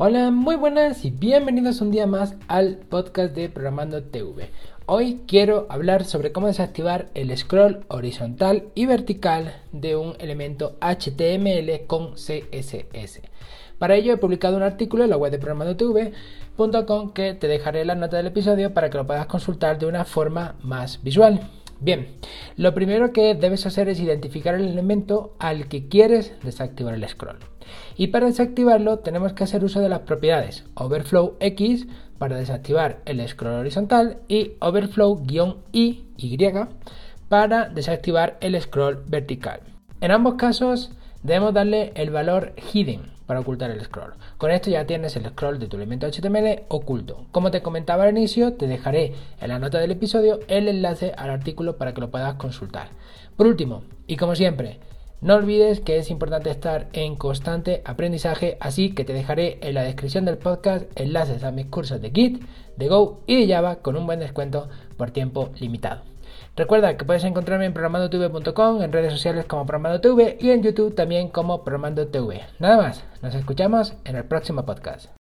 Hola, muy buenas y bienvenidos un día más al podcast de Programando TV. Hoy quiero hablar sobre cómo desactivar el scroll horizontal y vertical de un elemento HTML con CSS. Para ello he publicado un artículo en la web de programandotv.com que te dejaré la nota del episodio para que lo puedas consultar de una forma más visual. Bien, lo primero que debes hacer es identificar el elemento al que quieres desactivar el scroll. Y para desactivarlo tenemos que hacer uso de las propiedades overflow x para desactivar el scroll horizontal y overflow-y para desactivar el scroll vertical. En ambos casos debemos darle el valor hidden para ocultar el scroll. Con esto ya tienes el scroll de tu elemento HTML oculto. Como te comentaba al inicio, te dejaré en la nota del episodio el enlace al artículo para que lo puedas consultar. Por último, y como siempre, no olvides que es importante estar en constante aprendizaje, así que te dejaré en la descripción del podcast enlaces a mis cursos de Git, de Go y de Java con un buen descuento por tiempo limitado. Recuerda que puedes encontrarme en programandotv.com, en redes sociales como programandotv y en YouTube también como programandotv. Nada más, nos escuchamos en el próximo podcast.